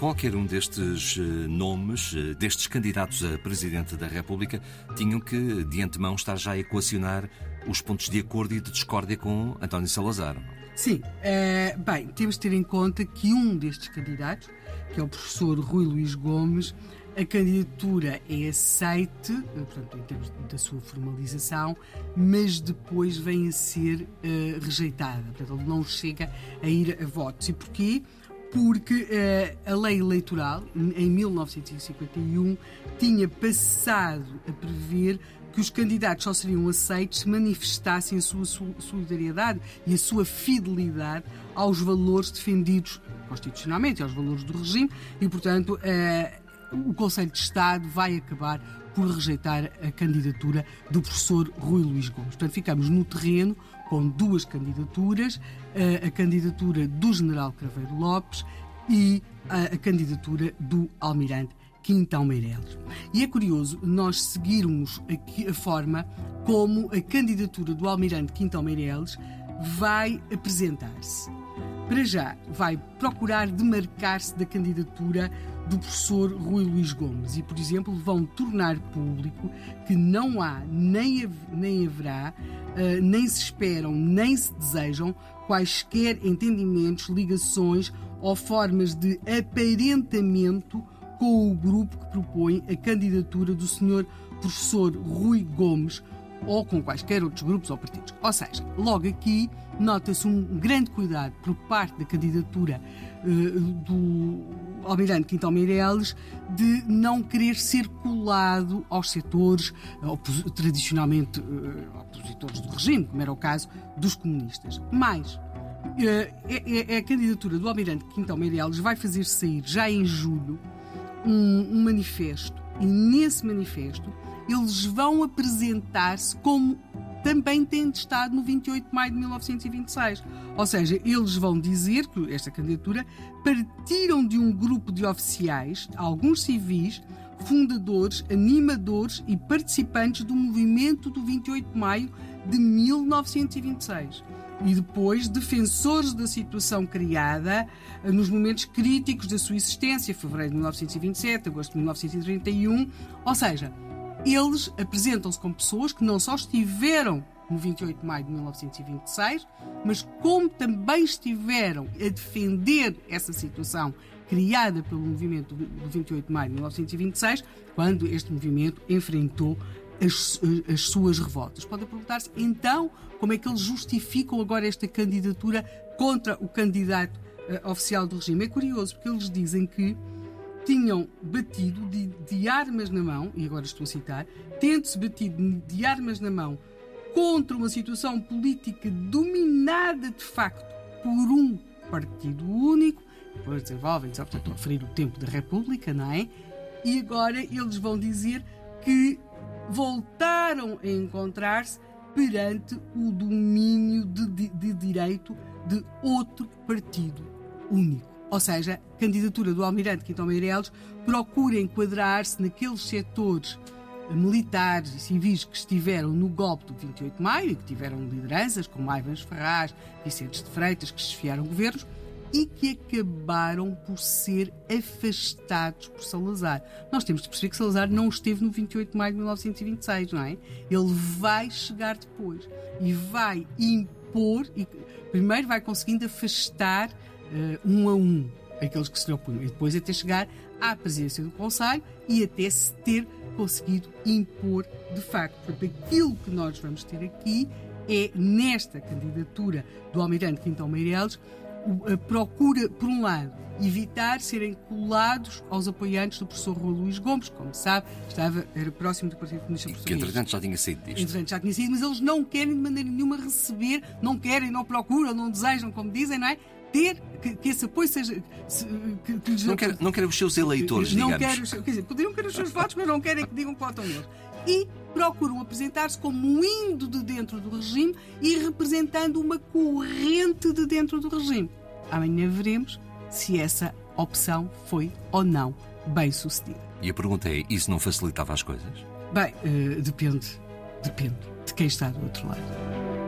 Qualquer um destes eh, nomes, eh, destes candidatos a Presidente da República, tinham que, de antemão, estar já a equacionar os pontos de acordo e de discórdia com António Salazar. Sim, é, bem, temos de ter em conta que um destes candidatos, que é o professor Rui Luís Gomes, a candidatura é aceite, portanto, em termos da sua formalização, mas depois vem a ser uh, rejeitada. Portanto, ele não chega a ir a votos. E porquê? Porque uh, a lei eleitoral, em 1951, tinha passado a prever que os candidatos só seriam aceitos se manifestassem a sua solidariedade e a sua fidelidade aos valores defendidos constitucionalmente, aos valores do regime, e, portanto, uh, o Conselho de Estado vai acabar por rejeitar a candidatura do professor Rui Luís Gomes. Portanto, ficamos no terreno com duas candidaturas, a candidatura do general Craveiro Lopes e a candidatura do almirante Quintão Meireles. E é curioso nós seguirmos aqui a forma como a candidatura do almirante Quintão Meireles vai apresentar-se. Para já, vai procurar demarcar-se da candidatura do professor Rui Luís Gomes e, por exemplo, vão tornar público que não há, nem, nem haverá, uh, nem se esperam, nem se desejam quaisquer entendimentos, ligações ou formas de aparentamento com o grupo que propõe a candidatura do senhor professor Rui Gomes ou com quaisquer outros grupos ou partidos. Ou seja, logo aqui nota-se um grande cuidado por parte da candidatura uh, do Almirante Quintal Meireles de não querer ser colado aos setores uh, tradicionalmente uh, opositores do regime, como era o caso dos comunistas. Mas é, é, é, a candidatura do Almirante Quintal Meireles vai fazer sair já em julho um, um manifesto e nesse manifesto eles vão apresentar-se como também têm estado no 28 de maio de 1926. Ou seja, eles vão dizer que esta candidatura partiram de um grupo de oficiais, alguns civis, fundadores, animadores e participantes do movimento do 28 de maio de 1926 e depois defensores da situação criada eh, nos momentos críticos da sua existência, fevereiro de 1927, agosto de 1931, ou seja, eles apresentam-se como pessoas que não só estiveram no 28 de maio de 1926, mas como também estiveram a defender essa situação criada pelo movimento do 28 de maio de 1926, quando este movimento enfrentou as, as suas revoltas. Pode perguntar-se, então, como é que eles justificam agora esta candidatura contra o candidato uh, oficial do regime? É curioso, porque eles dizem que tinham batido de, de armas na mão, e agora estou a citar, tendo-se batido de armas na mão contra uma situação política dominada de facto por um partido único, depois desenvolvem, só portanto, a referir o tempo da República, não é? E agora eles vão dizer que voltaram a encontrar-se perante o domínio de, de, de direito de outro partido único. Ou seja, a candidatura do Almirante Quintão Meireles procura enquadrar-se naqueles setores militares e civis que estiveram no golpe do 28 de maio e que tiveram lideranças como Ivans Ferraz, Vicentes de Freitas, que desfiaram governos e que acabaram por ser afastados por Salazar. Nós temos de perceber que Salazar não esteve no 28 de maio de 1926, não é? Ele vai chegar depois e vai impor, e primeiro vai conseguindo afastar uh, um a um aqueles que se lhe opunham, e depois até chegar à presidência do Conselho e até se ter conseguido impor de facto. Portanto, aquilo que nós vamos ter aqui é, nesta candidatura do Almirante Quintão Meireles, a procura, por um lado, evitar serem colados aos apoiantes do professor Rui Luís Gomes, como sabe, estava, era próximo do Partido Comunista. Que entretanto já tinha saído disto. Entretanto já tinha saído, mas eles não querem de maneira nenhuma receber, não querem, não procuram, não desejam, como dizem, não é? Ter que, que, esse apoio seja. Que, que não, quer, não querem os seus eleitores, não digamos. Quer, quer dizer, poderiam querer os seus votos, mas não querem que digam que votam neles. E procuram apresentar-se como indo de dentro do regime e representando uma corrente de dentro do regime. Amanhã veremos se essa opção foi ou não bem sucedida. E a pergunta é: isso não facilitava as coisas? Bem, uh, depende. Depende de quem está do outro lado.